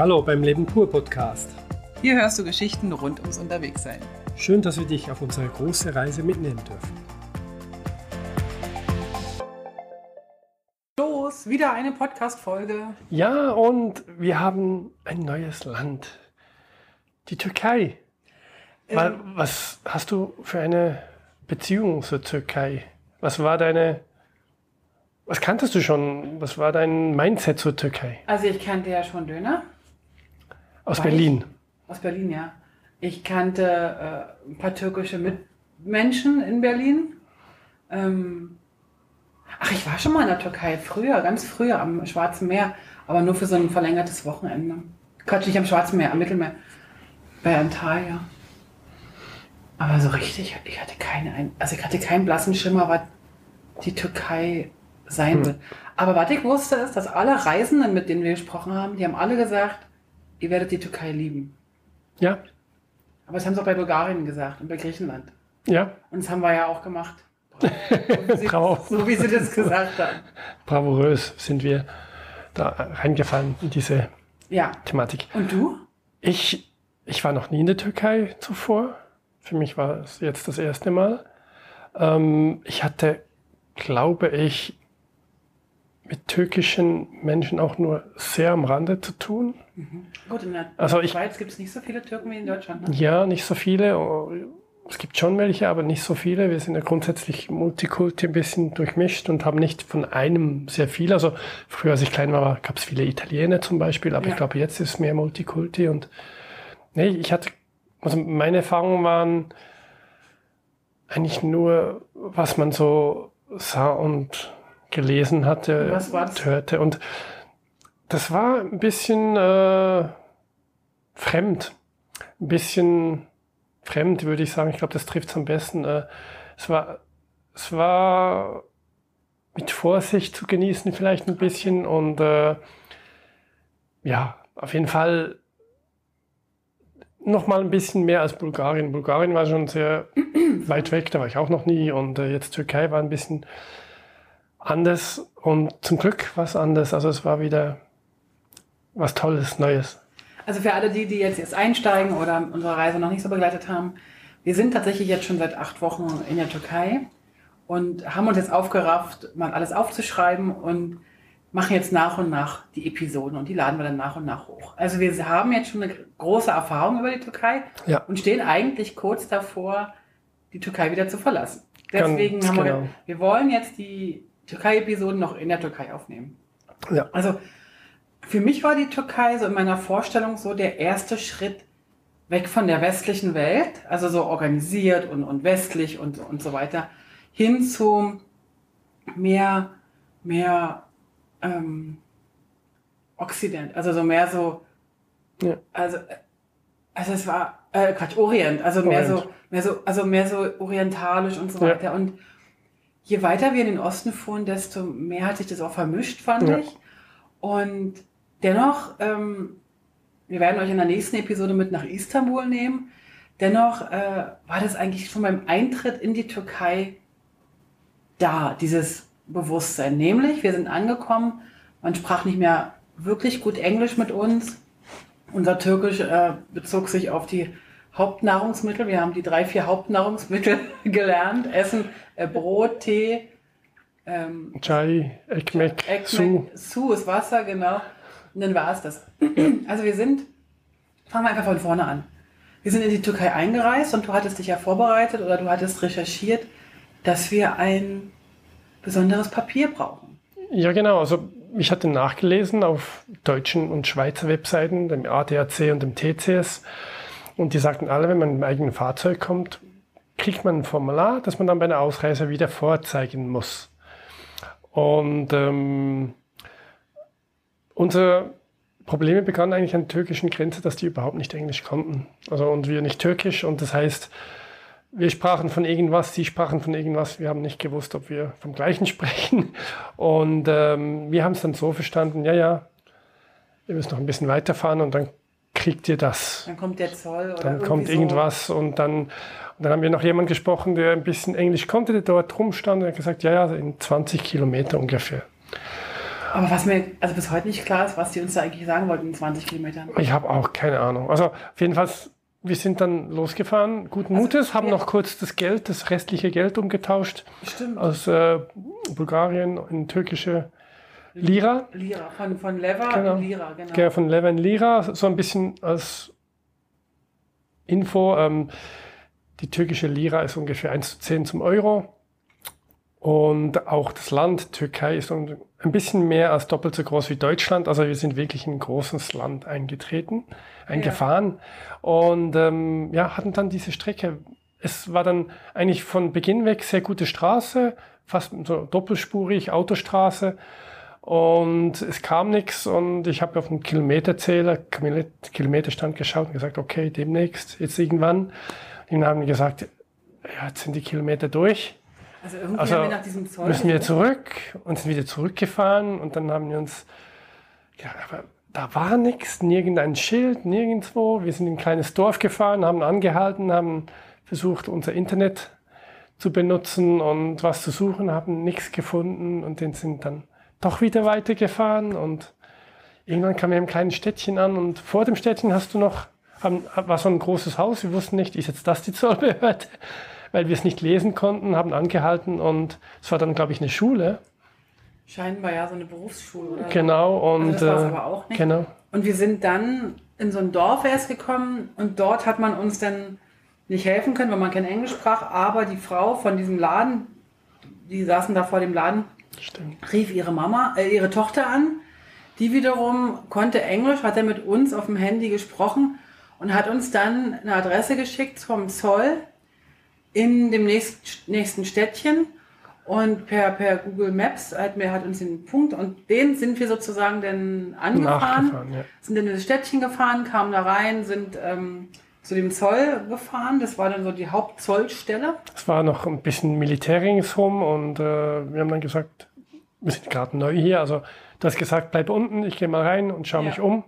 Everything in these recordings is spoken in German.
Hallo beim Leben pur Podcast. Hier hörst du Geschichten rund ums Unterwegssein. Schön, dass wir dich auf unsere große Reise mitnehmen dürfen. Los, wieder eine Podcast-Folge. Ja, und wir haben ein neues Land. Die Türkei. Ähm. was hast du für eine Beziehung zur Türkei? Was war deine. Was kanntest du schon? Was war dein Mindset zur Türkei? Also ich kannte ja schon Döner Aus Weiß. Berlin. aus Berlin, ja. Ich kannte äh, ein paar türkische Mitmenschen in Berlin. Ähm, ach, ich war schon mal in der Türkei, früher, ganz früher am Schwarzen Meer, aber nur für so ein verlängertes Wochenende. Quatsch, nicht am Schwarzen Meer, am Mittelmeer. Bei Antalya. Aber so richtig, ich hatte keine, Ein- also ich hatte keinen blassen Schimmer, was die Türkei sein Hm. wird. Aber was ich wusste ist, dass alle Reisenden, mit denen wir gesprochen haben, die haben alle gesagt, ihr werdet die Türkei lieben. Ja, Aber das haben sie auch bei Bulgarien gesagt und bei Griechenland. ja, Und das haben wir ja auch gemacht. So wie sie, Bravo. so wie sie das gesagt haben. bravourös sind wir da reingefallen in diese Ja. Thematik. Und du? Ich, ich war noch nie in der Türkei zuvor. Für mich war es jetzt das erste Mal. Ähm, ich hatte, glaube ich, mit türkischen Menschen auch nur sehr am Rande zu tun. Gut, in der Also ich- Schweiz gibt es nicht so viele Türken wie in Deutschland. Ne? Ja, nicht so viele. Es gibt schon welche, aber nicht so viele. Wir sind ja grundsätzlich Multikulti ein bisschen durchmischt und haben nicht von einem sehr viel. Also früher, als ich klein war, gab es viele Italiener zum Beispiel, aber Ja. ich glaube, jetzt ist es mehr Multikulti. Und nee, ich hatte, also meine Erfahrungen waren eigentlich nur, was man so sah und gelesen hatte was war das? und hörte. Und das war ein bisschen äh, fremd. Ein bisschen fremd, würde ich sagen. Ich glaube, das trifft es am besten. Äh, es, war, es war mit Vorsicht zu genießen, vielleicht ein bisschen. Und äh, ja, auf jeden Fall noch mal ein bisschen mehr als Bulgarien. Bulgarien war schon sehr weit weg, da war ich auch noch nie. Und äh, jetzt Türkei war ein bisschen anders. Und zum Glück war es anders. Also es war wieder was Tolles, Neues. Also für alle die, die jetzt erst einsteigen oder unsere Reise noch nicht so begleitet haben, wir sind tatsächlich jetzt schon seit acht Wochen in der Türkei und haben uns jetzt aufgerafft, mal alles aufzuschreiben und machen jetzt nach und nach die Episoden und die laden wir dann nach und nach hoch. Also wir haben jetzt schon eine große Erfahrung über die Türkei Ja. und stehen eigentlich kurz davor, die Türkei wieder zu verlassen. Ganz Deswegen haben wir, genau. wir wollen jetzt die Türkei-Episoden noch in der Türkei aufnehmen. Ja. Also für mich war die Türkei so in meiner Vorstellung so der erste Schritt weg von der westlichen Welt, also so organisiert und, und westlich und, und so weiter, hin zu mehr, mehr ähm, Occident, also so mehr so, Ja. also, also es war, äh, Quatsch, Orient, also mehr Orient. so, mehr so, also mehr so orientalisch und so Ja. weiter. Und je weiter wir in den Osten fuhren, desto mehr hat sich das auch vermischt, fand Ja. ich. Und dennoch, ähm, wir werden euch in der nächsten Episode mit nach Istanbul nehmen. Dennoch äh, war das eigentlich schon beim Eintritt in die Türkei da, dieses Bewusstsein. Nämlich, wir sind angekommen, man sprach nicht mehr wirklich gut Englisch mit uns. Unser Türkisch äh, bezog sich auf die Hauptnahrungsmittel. Wir haben die drei, vier Hauptnahrungsmittel gelernt. Essen, äh, Brot, Tee, ähm, Chai, Ekmek, Su. Ekmek, Su ist Wasser, genau. Und dann war es das. Also wir sind, fangen wir einfach von vorne an. Wir sind in die Türkei eingereist und du hattest dich ja vorbereitet oder du hattest recherchiert, dass wir ein besonderes Papier brauchen. Ja, genau. Also ich hatte nachgelesen auf deutschen und Schweizer Webseiten, dem ADAC und dem TCS. Und die sagten alle, wenn man mit dem eigenen Fahrzeug kommt, kriegt man ein Formular, das man dann bei der Ausreise wieder vorzeigen muss. Und ähm, unsere Probleme begannen eigentlich an der türkischen Grenze, dass die überhaupt nicht Englisch konnten. Also und wir nicht Türkisch. Und das heißt, wir sprachen von irgendwas, sie sprachen von irgendwas. Wir haben nicht gewusst, ob wir vom Gleichen sprechen. Und ähm, wir haben es dann so verstanden, ja, ja, ihr müsst noch ein bisschen weiterfahren und dann kriegt ihr das. Dann kommt der Zoll oder Dann kommt so. irgendwas und dann, und dann haben wir noch jemanden gesprochen, der ein bisschen Englisch konnte, der dort rumstand und hat gesagt, ja, ja, in 20 Kilometer ungefähr. Aber was mir also bis heute nicht klar ist, was die uns da eigentlich sagen wollten in 20 Kilometern. Ich habe auch keine Ahnung. Also auf jeden Fall, wir sind dann losgefahren, guten Also, Mutes, haben ja. noch kurz das Geld, das restliche Geld umgetauscht Stimmt. aus äh, Bulgarien in türkische Lira. Lira, von, von Lever Genau. in Lira, genau. Genau, von Leven Lira, so ein bisschen als Info. Ähm, die türkische Lira ist ungefähr 1 zu 10 zum Euro. Und auch das Land Türkei ist ein bisschen mehr als doppelt so groß wie Deutschland. Also wir sind wirklich in ein großes Land eingetreten, eingefahren. Und ähm, ja, hatten dann diese Strecke. Es war dann eigentlich von Beginn weg sehr gute Straße, fast so doppelspurig, Autostraße. Und es kam nichts und ich habe auf den Kilometerzähler, Kilomet- Kilometerstand geschaut und gesagt, okay, demnächst, jetzt irgendwann. Und dann haben die gesagt, ja, jetzt sind die Kilometer durch, Also irgendwie Also, haben wir nach diesem Zoll. müssen wir zurück und sind wieder zurückgefahren und dann haben wir uns, ja, aber da war nichts, nirgendein Schild, nirgendwo. Wir sind in ein kleines Dorf gefahren, haben angehalten, haben versucht, unser Internet zu benutzen und was zu suchen, haben nichts gefunden und den sind dann doch wieder weitergefahren und irgendwann kamen wir im kleinen Städtchen an und vor dem Städtchen hast du noch, haben, war so ein großes Haus, wir wussten nicht, ist jetzt das die Zollbehörde? Weil wir es nicht lesen konnten, haben angehalten und es war dann, glaube ich, eine Schule. Scheinbar ja so eine Berufsschule, oder? Genau, und Also das war's äh, aber auch nicht. genau. Und wir sind dann in so ein Dorf erst gekommen und dort hat man uns dann nicht helfen können, weil man kein Englisch sprach, aber die Frau von diesem Laden, die saßen da vor dem Laden, Stimmt. rief ihre Mama, äh, ihre Tochter an. Die wiederum konnte Englisch, hat dann mit uns auf dem Handy gesprochen und hat uns dann eine Adresse geschickt vom Zoll in dem nächst, nächsten Städtchen. Und per, per Google Maps hat, mir, hat uns den Punkt und den sind wir sozusagen dann angefahren ja. sind in das Städtchen gefahren, kamen da rein, sind ähm, zu dem Zoll gefahren. Das war dann so die Hauptzollstelle. Es war noch ein bisschen Militär ringsherum und äh, wir haben dann gesagt, wir sind gerade neu hier. Also du hast gesagt, bleib unten, ich gehe mal rein und schaue Ja. mich um.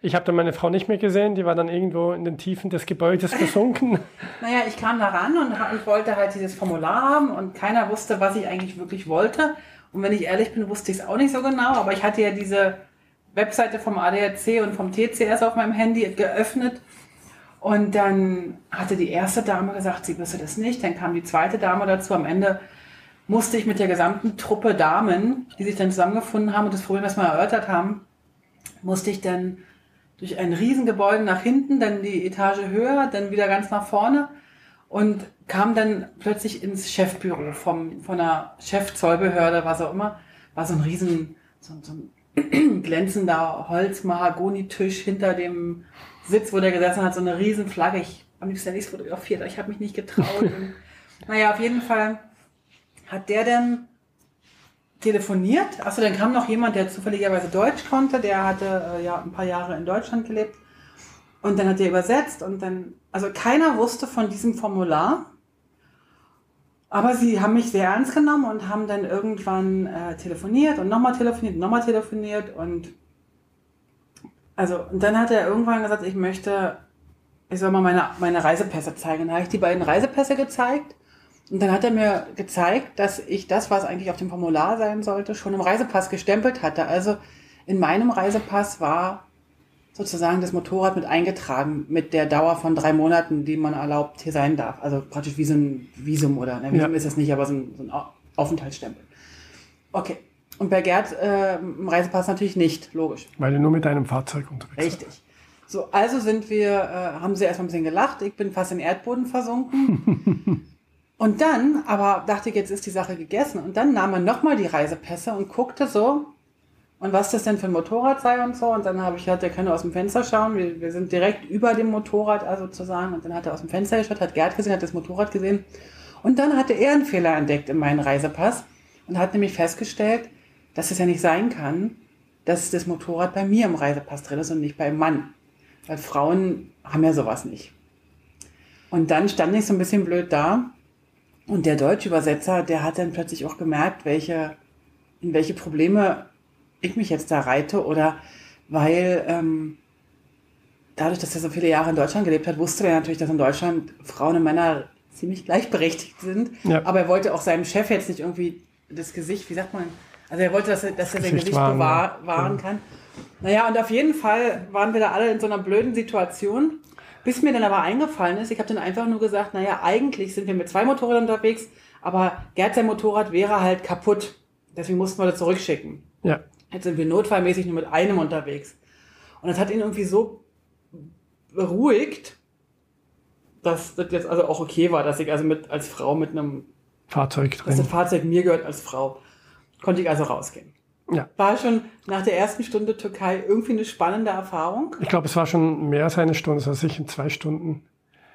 Ich habe dann meine Frau nicht mehr gesehen, die war dann irgendwo in den Tiefen des Gebäudes versunken. Naja, ich kam da ran und ich wollte halt dieses Formular haben und keiner wusste, was ich eigentlich wirklich wollte. Und wenn ich ehrlich bin, wusste ich es auch nicht so genau, aber ich hatte ja diese Webseite vom ADAC und vom TCS auf meinem Handy geöffnet. Und dann hatte die erste Dame gesagt, sie wüsste das nicht. Dann kam die zweite Dame dazu. Am Ende musste ich mit der gesamten Truppe Damen, die sich dann zusammengefunden haben und das Problem erstmal erörtert haben, musste ich dann durch ein Riesengebäude nach hinten, dann die Etage höher, dann wieder ganz nach vorne und kam dann plötzlich ins Chefbüro vom, von einer Chefzollbehörde, was auch immer. War so ein riesen, so, so ein glänzender Holz-Mahagoni-Tisch hinter dem Sitz, wo der gesessen hat, so eine riesen Flagge. Ich am liebsten es fotografiert, aber ich habe mich nicht getraut. und, naja, auf jeden Fall hat der dann telefoniert. Achso, dann kam noch jemand, der zufälligerweise Deutsch konnte. Der hatte äh, ja ein paar Jahre in Deutschland gelebt. Und dann hat er übersetzt und dann, also keiner wusste von diesem Formular. Aber sie haben mich sehr ernst genommen und haben dann irgendwann äh, telefoniert und nochmal telefoniert, und nochmal telefoniert und also und dann hat er irgendwann gesagt, ich möchte, ich soll mal meine, meine Reisepässe zeigen. Dann habe ich die beiden Reisepässe gezeigt und dann hat er mir gezeigt, dass ich das, was eigentlich auf dem Formular sein sollte, schon im Reisepass gestempelt hatte. Also in meinem Reisepass war sozusagen das Motorrad mit eingetragen mit der Dauer von drei Monaten, die man erlaubt hier sein darf. Also praktisch wie so ein Visum oder ne, Visum Ja. ist es nicht, aber so ein, so ein Au- Aufenthaltsstempel. Okay. Und bei Gerd äh, Reisepass natürlich nicht, logisch. Weil du nur mit deinem Fahrzeug unterwegs warst. Richtig. So, also sind wir, äh, haben sie erstmal ein bisschen gelacht. Ich bin fast in den Erdboden versunken. und dann, aber dachte ich, jetzt ist die Sache gegessen. Und dann nahm er nochmal die Reisepässe und guckte so, und was das denn für ein Motorrad sei und so. Und dann habe ich gesagt, der kann aus dem Fenster schauen. Wir, wir sind direkt über dem Motorrad, also sozusagen. Und dann hat er aus dem Fenster geschaut, hat Gerd gesehen, hat das Motorrad gesehen. Und dann hatte er einen Fehler entdeckt in meinem Reisepass und hat nämlich festgestellt, dass es ja nicht sein kann, dass das Motorrad bei mir im Reisepass drin ist und nicht beim Mann. Weil Frauen haben ja sowas nicht. Und dann stand ich so ein bisschen blöd da. Und der Deutschübersetzer, der hat dann plötzlich auch gemerkt, welche, in welche Probleme ich mich jetzt da reite. Oder weil ähm, dadurch, dass er so viele Jahre in Deutschland gelebt hat, wusste er natürlich, dass in Deutschland Frauen und Männer ziemlich gleichberechtigt sind. Ja. Aber er wollte auch seinem Chef jetzt nicht irgendwie das Gesicht, wie sagt man, Also er wollte, dass er, dass er sein Gesicht wahren, bewahr, ja. Ja. kann. Naja, und auf jeden Fall waren wir da alle in so einer blöden Situation. Bis mir dann aber eingefallen ist, ich habe dann einfach nur gesagt, naja, eigentlich sind wir mit zwei Motorrädern unterwegs, aber Gerd sein Motorrad wäre halt kaputt. Deswegen mussten wir das zurückschicken. Ja. Jetzt sind wir notfallmäßig nur mit einem unterwegs. Und das hat ihn irgendwie so beruhigt, dass das jetzt also auch okay war, dass ich also mit als Frau mit einem, Fahrzeug dass drin. das Fahrzeug mir gehört als Frau, konnte ich also rausgehen. Ja. War schon nach der ersten Stunde Türkei irgendwie eine spannende Erfahrung. Ich glaube, es war schon mehr als eine Stunde, also sicher zwei Stunden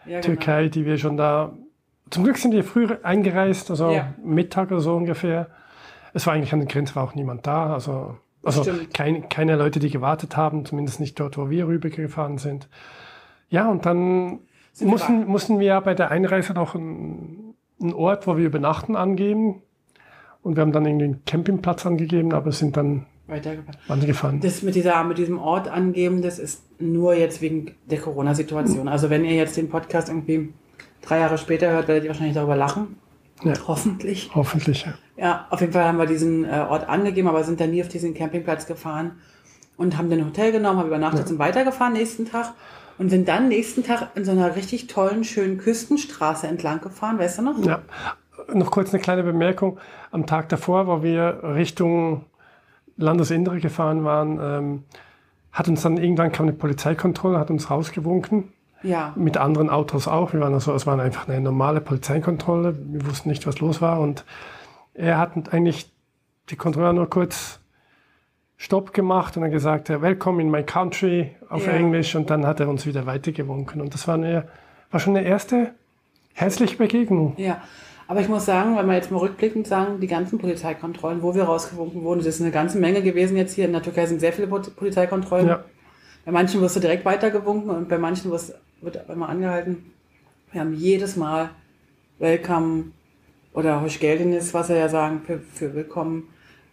Ja, genau. Türkei, die wir schon da. Zum Glück sind wir früher eingereist, also Ja. Mittag oder so ungefähr. Es war eigentlich an der Grenze war auch niemand da, also, also kein, keine Leute, die gewartet haben, zumindest nicht dort, wo wir rübergefahren sind. Ja, und dann Sind wir mussten, wir ja bei der Einreise noch einen, einen Ort, wo wir übernachten, angeben. Und wir haben dann irgendwie einen Campingplatz angegeben, aber sind dann weitergefahren. Das mit, dieser, mit diesem Ort angeben, das ist nur jetzt wegen der Corona-Situation. Also wenn ihr jetzt den Podcast irgendwie drei Jahre später hört, werdet ihr wahrscheinlich darüber lachen. Ja. Hoffentlich. Hoffentlich. Ja. Ja, auf jeden Fall haben wir diesen äh, Ort angegeben, aber sind dann nie auf diesen Campingplatz gefahren und haben dann ein Hotel genommen, haben übernachtet, sind weitergefahren nächsten Tag und sind dann nächsten Tag in so einer richtig tollen, schönen Küstenstraße entlang gefahren, weißt du noch? Ja, noch kurz eine kleine Bemerkung. Am Tag davor, wo wir Richtung Landesinnere gefahren waren, ähm, hat uns dann irgendwann kam eine Polizeikontrolle, hat uns rausgewunken. Ja. Mit anderen Autos auch. Wir waren also, es war einfach eine normale Polizeikontrolle. Wir wussten nicht, was los war. Und er hat eigentlich die Kontrolle nur kurz Stopp gemacht und dann gesagt, Welcome in my country auf Ja. Englisch. Und dann hat er uns wieder weitergewunken. Und das war, eine, war schon eine erste herzliche Begegnung. Ja, aber ich muss sagen, wenn wir jetzt mal rückblickend sagen, die ganzen Polizeikontrollen, wo wir rausgewunken wurden, das ist eine ganze Menge gewesen jetzt hier. In der Türkei sind sehr viele Pol- Polizeikontrollen. Ja. Bei manchen wirst du direkt weitergewunken und bei manchen wirst, wird immer angehalten. Wir haben jedes Mal Welcome oder Hoschgeldenis, was sie ja sagen, für, für Willkommen,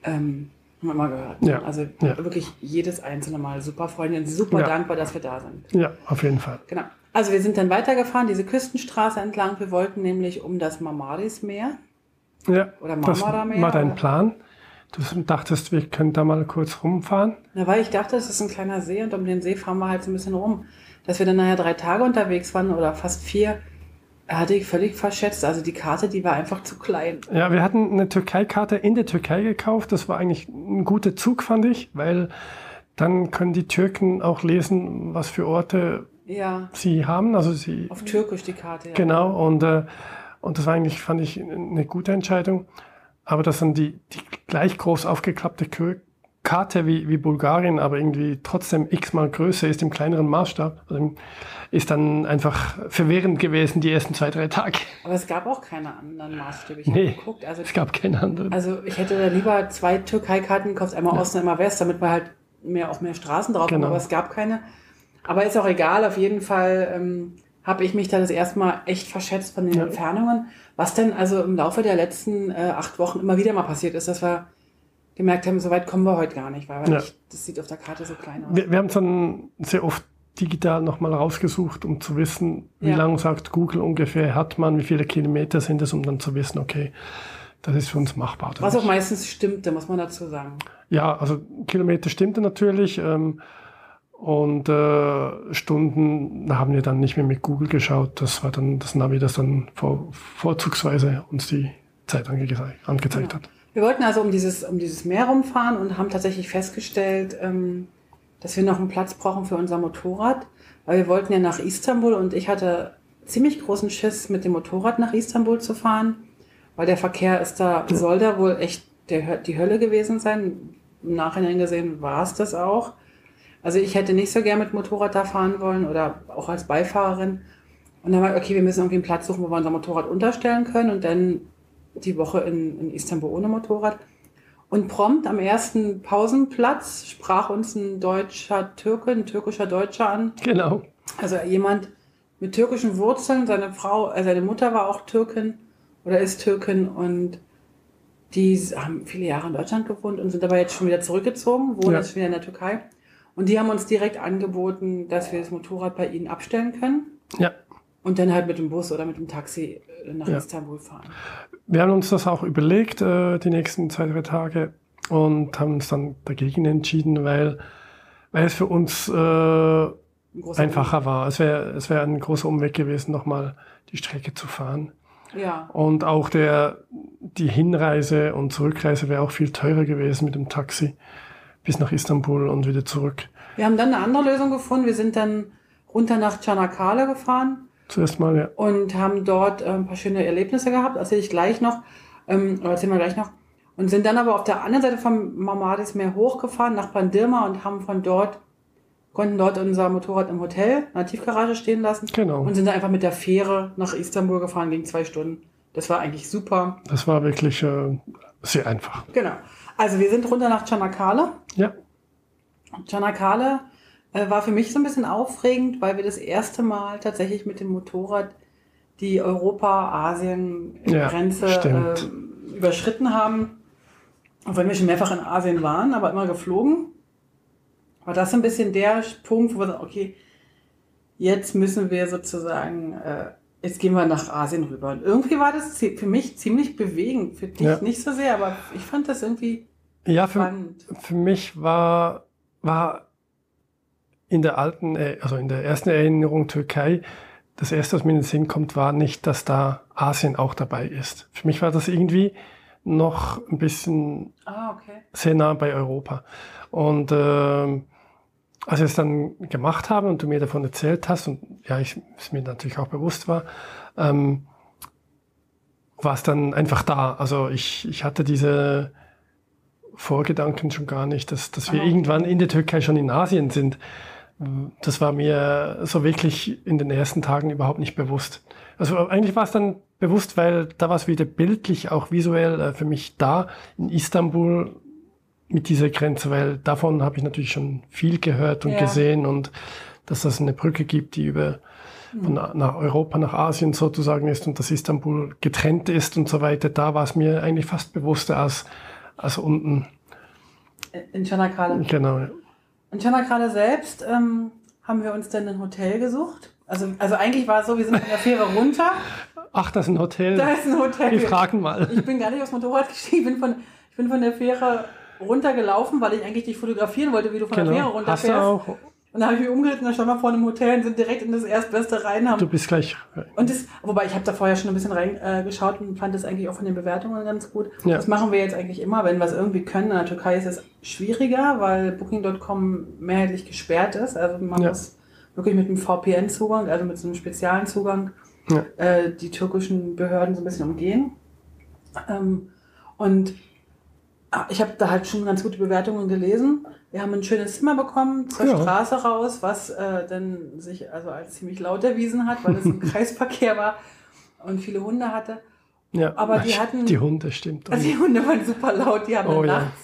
ähm, haben wir immer gehört. Ja. Also Ja. wirklich jedes einzelne Mal super Freundin, super Ja. dankbar, dass wir da sind. Ja, auf jeden Fall. Genau. Also wir sind dann weitergefahren, diese Küstenstraße entlang. Wir wollten nämlich um das Marmarismeer. Ja, Oder das Marmara-Meer, war dein? Plan. Du dachtest, wir können da mal kurz rumfahren. Na, weil ich dachte, das ist ein kleiner See und um den See fahren wir halt so ein bisschen rum. Dass wir dann nachher drei Tage unterwegs waren oder fast vier, hatte ich völlig verschätzt. Also die Karte, die war einfach zu klein. Ja, wir hatten eine Türkei-Karte in der Türkei gekauft. Das war eigentlich ein guter Zug, fand ich, weil dann können die Türken auch lesen, was für Orte Ja, sie haben. Also sie auf Türkisch die Karte. Ja. genau und äh, und das war eigentlich fand ich eine gute Entscheidung. Aber dass dann die die gleich groß aufgeklappte Kö- Karte wie, wie Bulgarien, aber irgendwie trotzdem x-mal größer ist im kleineren Maßstab, also ist dann einfach verwirrend gewesen die ersten zwei, drei Tage. Aber es gab auch keine anderen Maßstäbe. Ich Nee. geguckt. Also, Es gab keine anderen. also ich hätte da lieber zwei Türkei-Karten gekauft, einmal Osten, einmal West, damit wir halt mehr, auch mehr Straßen drauf haben. Genau. Aber es gab keine. Aber ist auch egal. Auf jeden Fall ähm, habe ich mich da das erste Mal echt verschätzt von den Ja. Entfernungen. Was denn also im Laufe der letzten äh, acht Wochen immer wieder mal passiert ist, dass wir gemerkt haben, so weit kommen wir heute gar nicht, weil Ja. echt, das sieht auf der Karte so klein aus. Wir, wir haben es dann sehr oft digital nochmal rausgesucht, um zu wissen, wie Ja. lang sagt Google ungefähr hat man, wie viele Kilometer sind es, um dann zu wissen, okay, das ist für uns machbar. Was auch nicht. meistens stimmte, muss man dazu sagen. Ja, also Kilometer stimmte natürlich. Ähm, und äh, Stunden haben wir dann nicht mehr mit Google geschaut. Das war dann das Navi, das dann vor, vorzugsweise uns die Zeit angezeigt, angezeigt hat. Wir wollten also um dieses, um dieses Meer rumfahren und haben tatsächlich festgestellt, ähm, dass wir noch einen Platz brauchen für unser Motorrad, weil wir wollten ja nach Istanbul und ich hatte ziemlich großen Schiss, mit dem Motorrad nach Istanbul zu fahren, weil der Verkehr ist da, soll da wohl echt der, die Hölle gewesen sein. Im Nachhinein gesehen war es das auch. Also ich hätte nicht so gern mit Motorrad da fahren wollen oder auch als Beifahrerin. Und dann war, okay, wir müssen irgendwie einen Platz suchen, wo wir unser Motorrad unterstellen können und dann die Woche in, in Istanbul ohne Motorrad. Und prompt am ersten Pausenplatz sprach uns ein deutscher Türke, ein türkischer Deutscher an. Genau. Also jemand mit türkischen Wurzeln. Seine Frau, äh, seine Mutter war auch Türkin oder ist Türkin und die haben viele Jahre in Deutschland gewohnt und sind aber jetzt schon wieder zurückgezogen, wohnen Ja. jetzt wieder in der Türkei. Und die haben uns direkt angeboten, dass wir das Motorrad bei ihnen abstellen können Ja. und dann halt mit dem Bus oder mit dem Taxi nach Ja. Istanbul fahren. Wir haben uns das auch überlegt, äh, die nächsten zwei, drei Tage. und haben uns dann dagegen entschieden, weil, weil es für uns äh, einfacher war. Es wäre es wäre ein großer Umweg gewesen, nochmal die Strecke zu fahren. Ja. Und auch der, die Hinreise und Zurückreise wäre auch viel teurer gewesen mit dem Taxi bis nach Istanbul und wieder zurück. Wir haben dann eine andere Lösung gefunden. Wir sind dann runter nach Çanakkale gefahren Zuerst mal, ja. und haben dort ein paar schöne Erlebnisse gehabt. Erzähle ich gleich noch. Ähm, oder erzählen wir gleich noch. Und sind dann aber auf der anderen Seite vom Marmaris Meer hochgefahren nach Bandirma und haben von dort, konnten dort unser Motorrad im Hotel, in der Tiefgarage stehen lassen. Genau. Und sind dann einfach mit der Fähre nach Istanbul gefahren, gegen zwei Stunden. Das war eigentlich super. Das war wirklich äh, sehr einfach. Genau. Also wir sind runter nach Çanakkale. Ja, Çanakkale äh, war für mich so ein bisschen aufregend, weil wir das erste Mal tatsächlich mit dem Motorrad die Ja, Europa-Asien-Grenze stimmt. äh, überschritten haben. Auch wenn wir schon mehrfach in Asien waren, aber immer geflogen. War das so ein bisschen der Punkt, wo wir sagen, okay, jetzt müssen wir sozusagen, äh, jetzt gehen wir nach Asien rüber. Und irgendwie war das für mich ziemlich bewegend. Für dich Ja. nicht so sehr, aber ich fand das irgendwie ja für, spannend. für mich war, war in der alten, äh, also in der ersten Erinnerung Türkei, das erste, was mir in den Sinn kommt, war nicht, dass da Asien auch dabei ist. Für mich war das irgendwie noch ein bisschen Ah, okay. sehr nah bei Europa. Und ähm, als wir es dann gemacht haben und du mir davon erzählt hast, und ja, ich es mir natürlich auch bewusst war, ähm, war es dann einfach da. Also ich, ich hatte diese Vorgedanken schon gar nicht, dass, dass wir Ah, okay. irgendwann in der Türkei schon in Asien sind. Das war mir so wirklich in den ersten Tagen überhaupt nicht bewusst. Also eigentlich war es dann bewusst, weil da war es wieder bildlich, auch visuell äh, für mich da in Istanbul mit dieser Grenze, weil davon habe ich natürlich schon viel gehört und Ja. gesehen und dass das eine Brücke gibt, die über von nach Europa nach Asien sozusagen ist und dass Istanbul getrennt ist und so weiter. Da war es mir eigentlich fast bewusster als, als unten. In Çanakkale. Genau. ja. In Çanakkale selbst ähm, haben wir uns dann ein Hotel gesucht. Also, also eigentlich war es so, wir sind von der Fähre runter. Ach, das ist ein Hotel. Da ist ein Hotel. Wir fragen mal. Ich bin gar nicht aufs Motorrad gestiegen. Ich bin von, ich bin von der Fähre runtergelaufen, weil ich eigentlich dich fotografieren wollte, wie du von der Fähre Genau. Hast du runterfährst. auch? Und dann habe ich mich umgedreht und dann standen wir vor einem Hotel und sind direkt in das Erstbeste rein. Haben Du bist gleich. und das, wobei ich habe da vorher schon ein bisschen reingeschaut äh, und fand das eigentlich auch von den Bewertungen ganz gut. Ja. Das machen wir jetzt eigentlich immer, wenn wir es irgendwie können. In der Türkei ist es schwieriger, weil Booking.com mehrheitlich gesperrt ist. Also man Ja. muss wirklich mit einem VPN-Zugang, also mit so einem speziellen Zugang, Ja. äh, die türkischen Behörden so ein bisschen umgehen. Ähm, und ich habe da halt schon ganz gute Bewertungen gelesen. Wir haben ein schönes Zimmer bekommen zur Ja. Straße raus, was äh, dann sich also als ziemlich laut erwiesen hat, weil es ein Kreisverkehr war und viele Hunde hatte. Ja. Aber die hatten- Die Hunde, stimmt. Also die Hunde waren super laut, die haben dann Oh ja. nachts,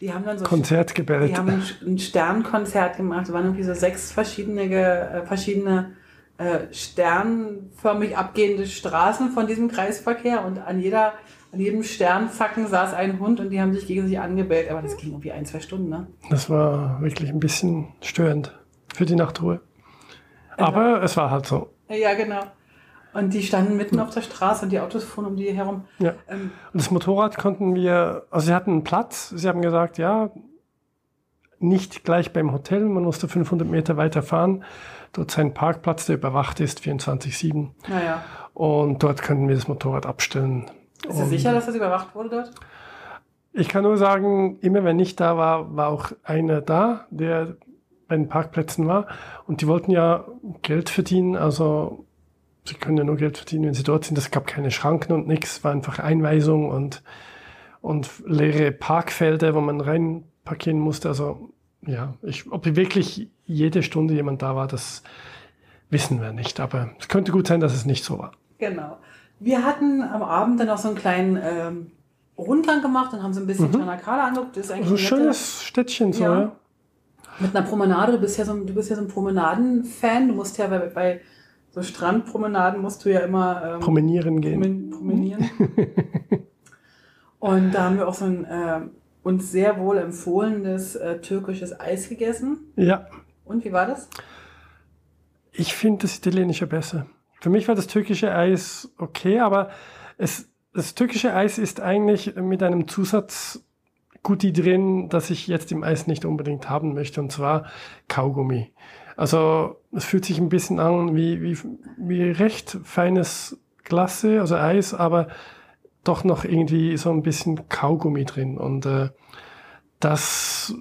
die haben dann so Konzert gebellt. die haben ein, ein Sternkonzert gemacht. Es waren irgendwie so sechs verschiedene, äh, verschiedene äh, sternförmig abgehende Straßen von diesem Kreisverkehr und an jeder, an jedem Sternzacken saß ein Hund und die haben sich gegenseitig angebellt. Aber das ging irgendwie ein, zwei Stunden, ne? Das war wirklich ein bisschen störend für die Nachtruhe. Aber es war halt so. Ja, genau. Und die standen mitten auf der Straße und die Autos fuhren um die herum. Ja. Ähm, Und das Motorrad konnten wir, also sie hatten einen Platz. Sie haben gesagt, ja, nicht gleich beim Hotel, man musste 500 Meter weiter fahren. Dort ist ein Parkplatz, der überwacht ist, 24-7. naja. Und dort könnten wir das Motorrad abstellen. Ist Und sicher, dass das überwacht wurde dort? Ich kann nur sagen, immer wenn ich da war, war auch einer da, der bei den Parkplätzen war. Und die wollten ja Geld verdienen. Also sie können ja nur Geld verdienen, wenn sie dort sind. Es gab keine Schranken und nichts. war einfach Einweisung und, und leere Parkfelder, wo man rein parkieren musste. Also ja, ich, ob wirklich jede Stunde jemand da war, das wissen wir nicht. Aber es könnte gut sein, dass es nicht so war. Genau. Wir hatten am Abend dann noch so einen kleinen ähm, Rundgang gemacht und haben so ein bisschen Mhm. Çanakkale angeguckt. Das ist eigentlich So ein schönes Städtchen, so, Ja. ja. Mit einer Promenade. Du bist ja so, ein- du bist ja so ein Promenaden-Fan. Du musst ja bei, bei so Strandpromenaden musst du ja immer ähm, Promenieren gehen. promen- promenieren. und da haben wir auch so ein äh, uns sehr wohl empfohlenes äh, türkisches Eis gegessen. Ja, Und wie war das? Ich finde das italienische besser. Für mich war das türkische Eis okay, aber es, das türkische Eis ist eigentlich mit einem Zusatz Guti drin, das ich jetzt im Eis nicht unbedingt haben möchte, und zwar Kaugummi. Also es fühlt sich ein bisschen an wie, wie, wie recht feines Glasse, also Eis, aber doch noch irgendwie so ein bisschen Kaugummi drin. Und äh, das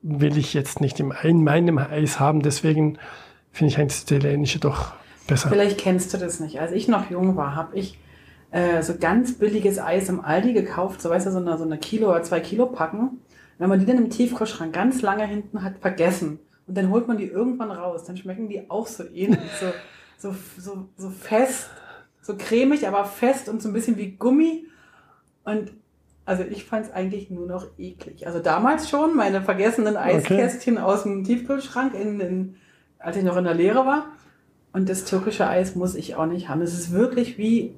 will ich jetzt nicht im, in meinem Eis haben. Deswegen finde ich eins der italienische doch besser. Vielleicht kennst du das nicht. Als ich noch jung war, habe ich äh, so ganz billiges Eis im Aldi gekauft, so weißt du, so eine, so eine Kilo oder zwei Kilo Packen. Wenn man die dann im Tiefkühlschrank ganz lange hinten hat vergessen und dann holt man die irgendwann raus, dann schmecken die auch so ähnlich, so, so, so, so fest, so cremig, aber fest und so ein bisschen wie Gummi. Und also ich fand es eigentlich nur noch eklig. Also damals schon, meine vergessenen Eiskästchen okay. aus dem Tiefkühlschrank, in, in, als ich noch in der Lehre war. Und das türkische Eis muss ich auch nicht haben. Es ist wirklich wie,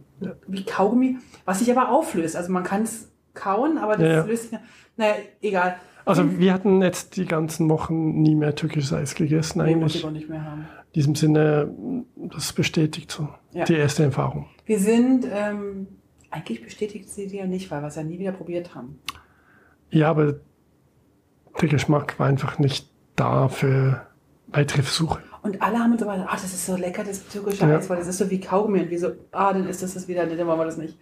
wie Kaugummi, was sich aber auflöst. Also man kann es kauen, aber das ja, löst sich. Naja, egal. Also wir hatten jetzt die ganzen Wochen nie mehr türkisches Eis gegessen eigentlich. Nee, muss ich auch nicht mehr haben. In diesem Sinne, das bestätigt so ja. die erste Erfahrung. Wir sind, ähm, eigentlich bestätigt sie die ja nicht, weil wir es ja nie wieder probiert haben. Ja, aber der Geschmack war einfach nicht da für weitere Versuche. Und alle haben uns aber, ah, das ist so lecker, das türkische ja. Eis, weil das ist so wie Kaugummi. Und wie so, ah, dann ist das das wieder, nee, dann wollen wir das nicht.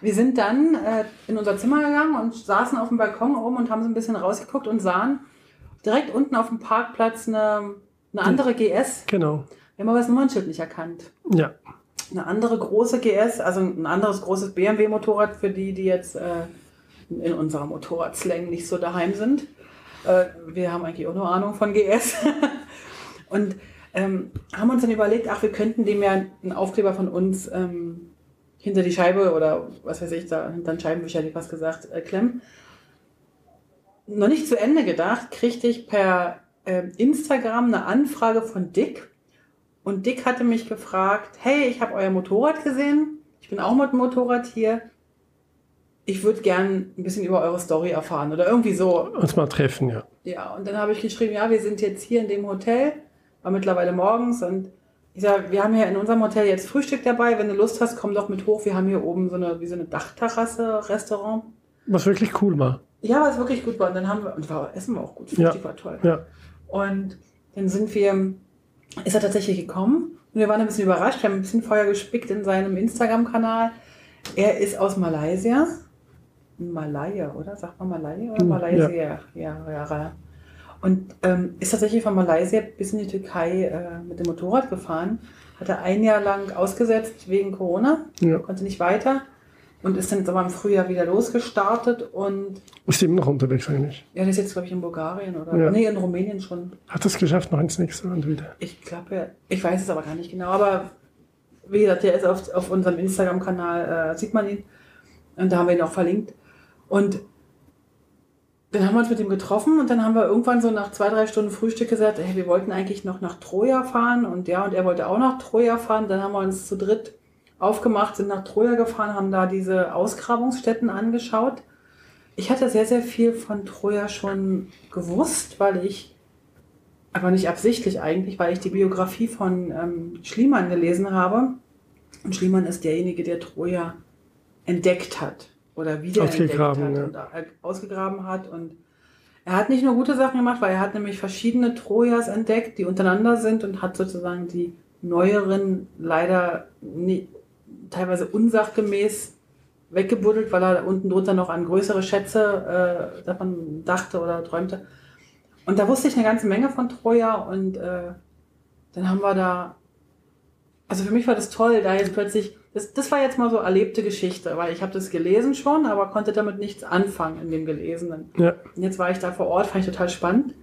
Wir sind dann äh, in unser Zimmer gegangen und saßen auf dem Balkon oben und haben so ein bisschen rausgeguckt und sahen direkt unten auf dem Parkplatz eine, eine andere GS. Genau. Wir haben aber das Nummernschild nicht erkannt. Ja. Eine andere große GS, also ein anderes großes BMW-Motorrad für die, die jetzt äh, in unserer Motorradslang nicht so daheim sind. Äh, wir haben eigentlich auch nur Ahnung von GS. und ähm, haben uns dann überlegt, ach, wir könnten dem ja einen Aufkleber von uns ähm, hinter die Scheibe oder was weiß ich, da hinter den Scheibenwischer, hätte ich was gesagt, äh, klemmen. Noch nicht zu Ende gedacht, kriegte ich per äh, Instagram eine Anfrage von Dick. Und Dick hatte mich gefragt, hey, ich habe euer Motorrad gesehen. Ich bin auch mit dem Motorrad hier. Ich würde gern ein bisschen über eure Story erfahren oder irgendwie so. Uns mal treffen, ja. Ja, und dann habe ich geschrieben, ja, wir sind jetzt hier in dem Hotel, war mittlerweile morgens und ich sage, wir haben hier in unserem Hotel jetzt Frühstück dabei. Wenn du Lust hast, komm doch mit hoch. Wir haben hier oben so eine, wie so eine Dachterrasse, Restaurant. Was wirklich cool war. Ja, was wirklich gut war. Und dann haben wir, und war, Essen war auch gut. Frühstück ja. war toll. Ja. Und dann sind wir, ist er tatsächlich gekommen. Und wir waren ein bisschen überrascht. Wir haben ein bisschen Feuer gespickt in seinem Instagram-Kanal. Er ist aus Malaysia. Malaya, oder? Sagt man Malaya oder hm, Malaysia? Ja, ja, ja. Ja. Und ähm, ist tatsächlich von Malaysia bis in die Türkei äh, mit dem Motorrad gefahren. Hatte ein Jahr lang ausgesetzt wegen Corona, ja. konnte nicht weiter und ist dann jetzt aber im Frühjahr wieder losgestartet und. Ist eben noch unterwegs eigentlich? Ja, der ist jetzt, glaube ich, in Bulgarien oder. Ja. Nee, in Rumänien schon. Hat es geschafft noch ins nächste Land wieder? Ich glaube, ich weiß es aber gar nicht genau, aber wie gesagt, der ist auf, auf unserem Instagram-Kanal, äh, sieht man ihn. Und da haben wir ihn auch verlinkt. Und dann haben wir uns mit ihm getroffen und dann haben wir irgendwann so nach zwei, drei Stunden Frühstück gesagt, hey, wir wollten eigentlich noch nach Troja fahren und ja, und er wollte auch nach Troja fahren. Dann haben wir uns zu dritt aufgemacht, sind nach Troja gefahren, haben da diese Ausgrabungsstätten angeschaut. Ich hatte sehr, sehr viel von Troja schon gewusst, weil ich, aber nicht absichtlich eigentlich, weil ich die Biografie von ähm, Schliemann gelesen habe. Und Schliemann ist derjenige, der Troja entdeckt hat oder wiederentdeckt hat ja. und ausgegraben hat. Und er hat nicht nur gute Sachen gemacht, weil er hat nämlich verschiedene Trojas entdeckt, die untereinander sind und hat sozusagen die neueren leider nie, teilweise unsachgemäß weggebuddelt, weil er unten drunter noch an größere Schätze äh, davon dachte oder träumte. Und da wusste ich eine ganze Menge von Troja und äh, dann haben wir da, also für mich war das toll, da jetzt plötzlich das, das war jetzt mal so erlebte Geschichte, weil ich habe das gelesen schon, aber konnte damit nichts anfangen in dem Gelesenen. Ja. Und jetzt war ich da vor Ort, fand ich total spannend.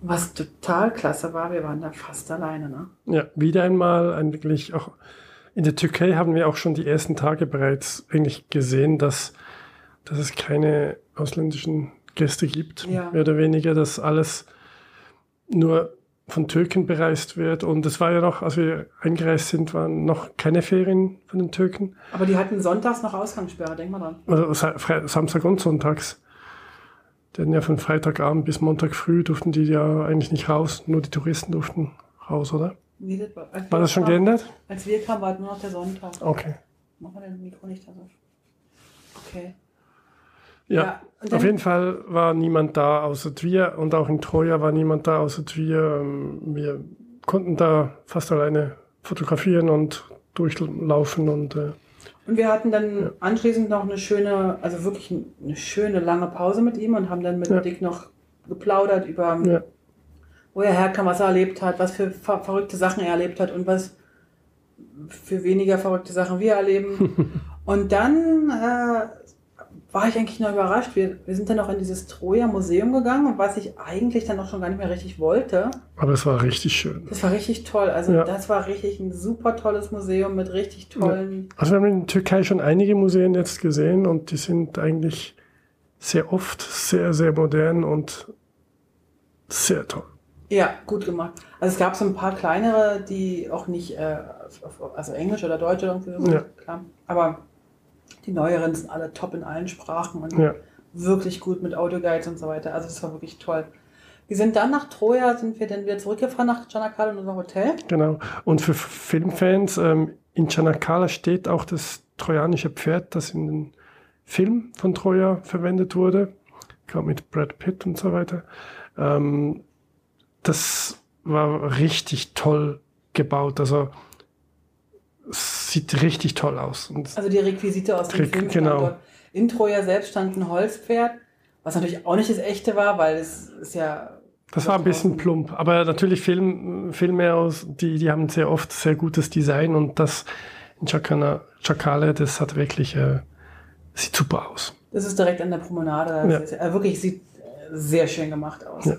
Was total klasse war, wir waren da fast alleine. Ne? Ja, wieder einmal eigentlich auch in der Türkei haben wir auch schon die ersten Tage bereits eigentlich gesehen, dass, dass es keine ausländischen Gäste gibt, ja. mehr oder weniger, dass alles nur von Türken bereist wird. Und es war ja noch, als wir eingereist sind, waren noch keine Ferien von den Türken. Aber die hatten sonntags noch Ausgangssperre, denk mal dran. Also Samstag und Sonntags. Denn ja von Freitagabend bis Montag früh durften die ja eigentlich nicht raus, nur die Touristen durften raus, oder? Nee, das war, war das schon kamen, geändert? Als wir kamen, war nur noch der Sonntag. Okay. Machen wir dein Mikro nicht da so. Okay. Ja, Ja, dann- auf jeden Fall war niemand da außer wir und auch in Troja war niemand da außer wir. Ähm, Wir konnten da fast alleine fotografieren und durchlaufen und äh, Und wir hatten dann anschließend noch eine schöne, also wirklich eine schöne lange Pause mit ihm und haben dann mit Ja. Dick noch geplaudert über, ja, wo er herkam, was er erlebt hat, was für ver verrückte Sachen er erlebt hat und was für weniger verrückte Sachen wir erleben. und dann äh, war ich eigentlich noch überrascht. Wir, wir sind dann noch in dieses Troja-Museum gegangen und was ich eigentlich dann auch schon gar nicht mehr richtig wollte. aber es war richtig schön. Das war richtig toll. Also Ja. das war richtig ein super tolles Museum mit richtig tollen. Also wir haben in der Türkei schon einige Museen jetzt gesehen und die sind eigentlich sehr oft sehr, sehr modern und sehr toll. Ja, gut gemacht. Also es gab so ein paar kleinere, die auch nicht, äh, also Englisch oder Deutsch oder irgendwie so, Ja. klar. Aber die neueren sind alle top in allen Sprachen und Ja. wirklich gut mit Audioguides und so weiter. Also das war wirklich toll. Wir sind dann nach Troja, sind wir dann wieder zurückgefahren nach Chanakal in unser Hotel. Genau. Und für Filmfans, ähm, in Chanakala steht auch das trojanische Pferd, das in den Film von Troja verwendet wurde. Ich glaube mit Brad Pitt und so weiter. Ähm, das war richtig toll gebaut. Also es sieht richtig toll aus. Und Also die Requisite aus dem Re- Film genau. stand dort. In Troja selbst stand ein Holzpferd, was natürlich auch nicht das echte war, weil es ist ja das war ein bisschen plump. Aber natürlich Film, Filme aus, die, die haben sehr oft sehr gutes Design und das in Chakana, Chakale, das hat wirklich, äh, sieht super aus. Das ist direkt an der Promenade. Ja. ist, äh, wirklich sieht äh, sehr schön gemacht aus. Ja.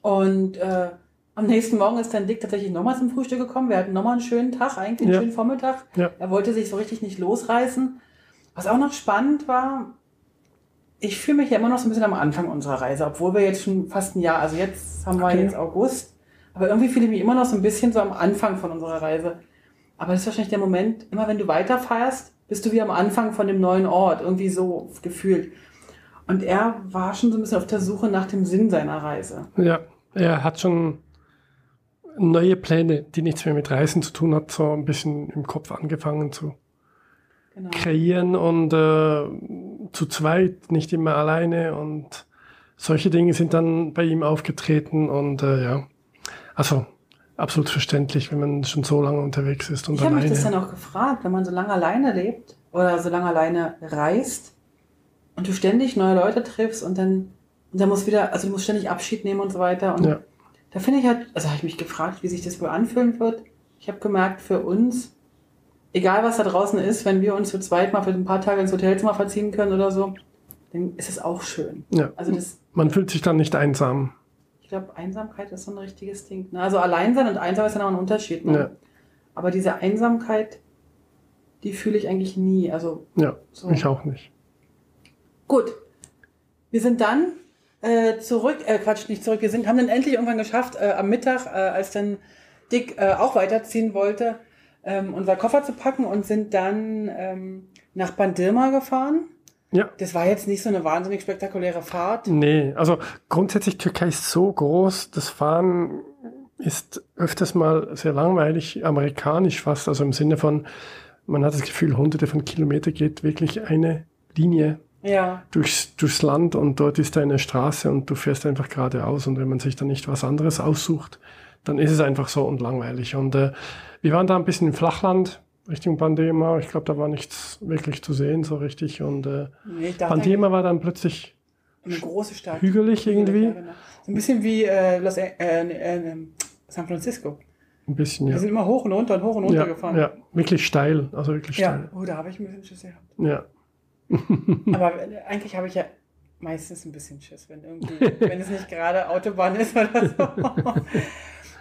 Und äh, am nächsten Morgen ist dann Dick tatsächlich nochmal zum Frühstück gekommen. Wir hatten nochmal einen schönen Tag, eigentlich einen Ja. schönen Vormittag. Ja. Er wollte sich so richtig nicht losreißen. Was auch noch spannend war, ich fühle mich ja immer noch so ein bisschen am Anfang unserer Reise, obwohl wir jetzt schon fast ein Jahr, also jetzt haben wir Okay. jetzt August, aber irgendwie fühle ich mich immer noch so ein bisschen so am Anfang von unserer Reise. Aber das ist wahrscheinlich der Moment, immer wenn du weiterfeierst, bist du wie am Anfang von dem neuen Ort, irgendwie so gefühlt. Und er war schon so ein bisschen auf der Suche nach dem Sinn seiner Reise. Ja, er hat schon neue Pläne, die nichts mehr mit Reisen zu tun hat, so ein bisschen im Kopf angefangen zu Genau. kreieren und äh, zu zweit, nicht immer alleine und solche Dinge sind dann bei ihm aufgetreten und äh, ja, also absolut verständlich, wenn man schon so lange unterwegs ist und Ich habe mich das dann alleine. auch gefragt, wenn man so lange alleine lebt oder so lange alleine reist und du ständig neue Leute triffst und dann, und dann musst wieder, also du musst ständig Abschied nehmen und so weiter. Und Ja. Da finde ich halt, also habe ich mich gefragt, wie sich das wohl anfühlen wird. Ich habe gemerkt, für uns, egal was da draußen ist, wenn wir uns zu zweit mal für ein paar Tage ins Hotelzimmer verziehen können oder so, dann ist es auch schön. Ja. Also das, Man fühlt sich dann nicht einsam. ich glaube, Einsamkeit ist so ein richtiges Ding. ne? Also allein sein und einsam ist dann auch ein Unterschied. Ne? Ja. Aber diese Einsamkeit, die fühle ich eigentlich nie. Also Ja, so. ich auch nicht. Gut. Wir sind dann äh, zurück, äh, Quatsch, nicht zurück, wir sind, haben dann endlich irgendwann geschafft, äh, am Mittag, äh, als dann Dick äh, auch weiterziehen wollte, ähm, unser Koffer zu packen und sind dann ähm, nach Bandirma gefahren. Ja. Das war jetzt nicht so eine wahnsinnig spektakuläre Fahrt. Nee, also grundsätzlich Türkei ist so groß, das Fahren ist öfters mal sehr langweilig, amerikanisch fast, also im Sinne von, man hat das Gefühl, hunderte von Kilometern geht wirklich eine Linie Ja, durchs, durchs Land und dort ist eine Straße und du fährst einfach geradeaus und wenn man sich dann nicht was anderes aussucht, dann ist es einfach so und langweilig. Und äh, wir waren da ein bisschen im Flachland, Richtung Pandema, ich glaube, da war nichts wirklich zu sehen so richtig und äh, nee, Pandema war dann plötzlich eine große Stadt. hügelig irgendwie. Ja, genau. So ein bisschen wie äh, Los, äh, äh, äh, San Francisco. Ein bisschen, Wir ja. sind immer hoch und runter und hoch und runter Ja, gefahren. ja, wirklich steil, also wirklich Ja. steil. Oh, da habe ich ein bisschen Schiss gehabt. Ja. Aber eigentlich habe ich ja meistens ein bisschen Schiss, wenn irgendwie, wenn es nicht gerade Autobahn ist oder so.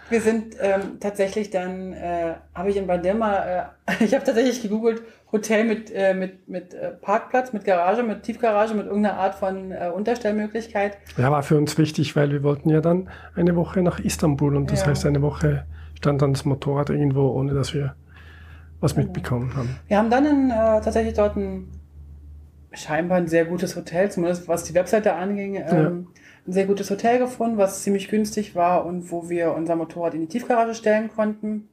Wir sind ähm, tatsächlich dann, äh, habe ich in Bandirma, äh, ich habe tatsächlich gegoogelt, Hotel mit, äh, mit, mit äh, Parkplatz, mit Garage, mit Tiefgarage, mit irgendeiner Art von äh, Unterstellmöglichkeit. ja, war für uns wichtig, weil wir wollten ja dann eine Woche nach Istanbul und das Ja. heißt, eine Woche stand dann das Motorrad irgendwo, ohne dass wir was Genau. mitbekommen haben. Wir haben dann in, äh, tatsächlich dort ein scheinbar ein sehr gutes Hotel, zumindest was die Webseite anging, ähm, ein sehr gutes Hotel gefunden, was ziemlich günstig war und wo wir unser Motorrad in die Tiefgarage stellen konnten.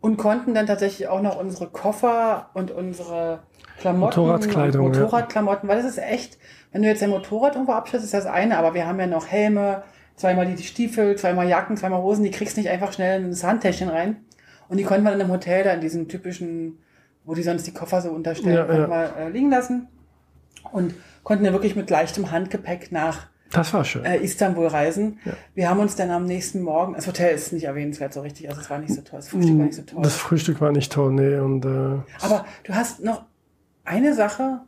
und konnten dann tatsächlich auch noch unsere Koffer und unsere Klamotten, Motorradkleidung, und ja. Motorradklamotten, weil das ist echt, wenn du jetzt dein Motorrad irgendwo abstellst, ist das eine, aber wir haben ja noch Helme, zweimal die Stiefel, zweimal Jacken, zweimal Hosen, die kriegst nicht einfach schnell in das Handtäschchen rein. Und die konnten wir dann im Hotel da in diesem typischen, wo die sonst die Koffer so unterstellen, Ja, konnten ja. wir äh, liegen lassen und konnten ja wirklich mit leichtem Handgepäck nach Das war schön. äh, Istanbul reisen. Ja. Wir haben uns dann am nächsten Morgen, das Hotel ist nicht erwähnenswert so richtig, also es war nicht so toll, das Frühstück war nicht so toll. Das Frühstück war nicht toll, nee. Und äh, Aber du hast noch eine Sache,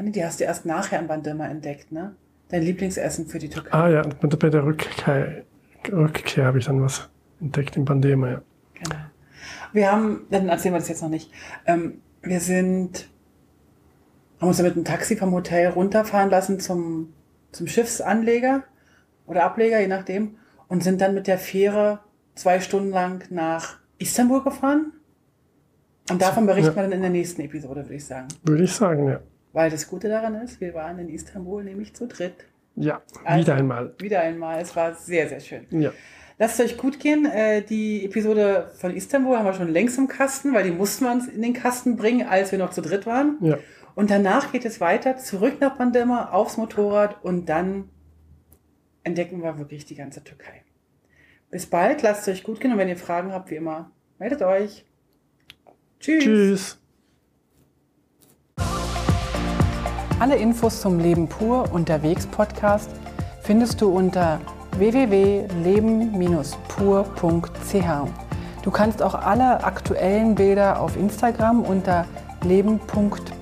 die hast du erst nachher in Bandırma entdeckt, ne? Dein Lieblingsessen für die Türkei. ah ja, bei der- Rückkehr, Rückkehr habe ich dann was entdeckt in Bandema, ja. Genau. Wir haben, dann erzählen wir das jetzt noch nicht. Ähm, wir sind, haben uns dann mit einem Taxi vom Hotel runterfahren lassen zum, zum Schiffsanleger oder Ableger, je nachdem, und sind dann mit der Fähre zwei Stunden lang nach Istanbul gefahren. Und davon berichten Ja. wir dann in der nächsten Episode, würde ich sagen. Würde ich sagen, ja. Weil das Gute daran ist, wir waren in Istanbul nämlich zu dritt. Ja, Also- wieder einmal. Wieder einmal. Es war sehr, sehr schön. Ja. Lasst es euch gut gehen. Äh, die Episode von Istanbul haben wir schon längst im Kasten, weil die mussten wir uns in den Kasten bringen, als wir noch zu dritt waren. Ja. Und danach geht es weiter, zurück nach Bandırma, aufs Motorrad und dann entdecken wir wirklich die ganze Türkei. Bis bald, lasst es euch gut gehen und wenn ihr Fragen habt, wie immer, meldet euch. Tschüss. Tschüss. Alle Infos zum Leben pur unterwegs Podcast findest du unter www.leben-pur.ch. Du kannst auch alle aktuellen Bilder auf Instagram unter leben.pur